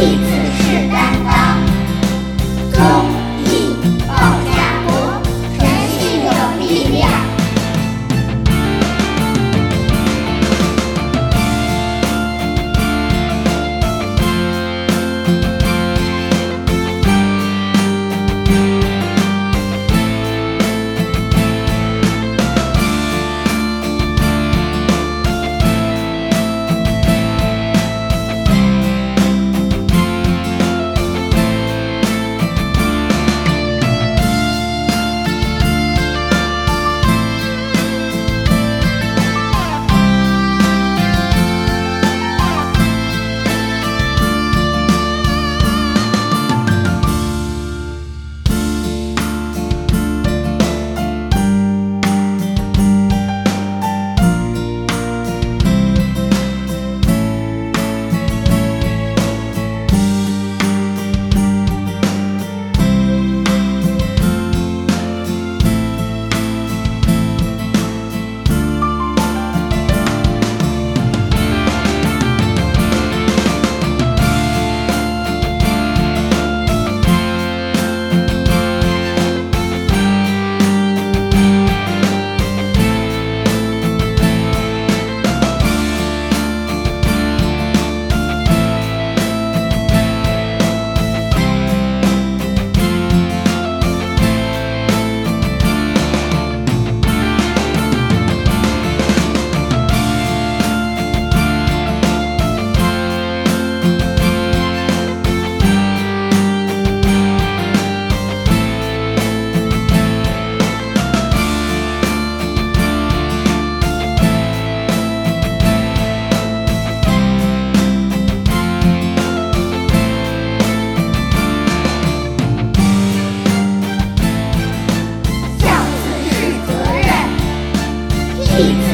立字是担当。Peace.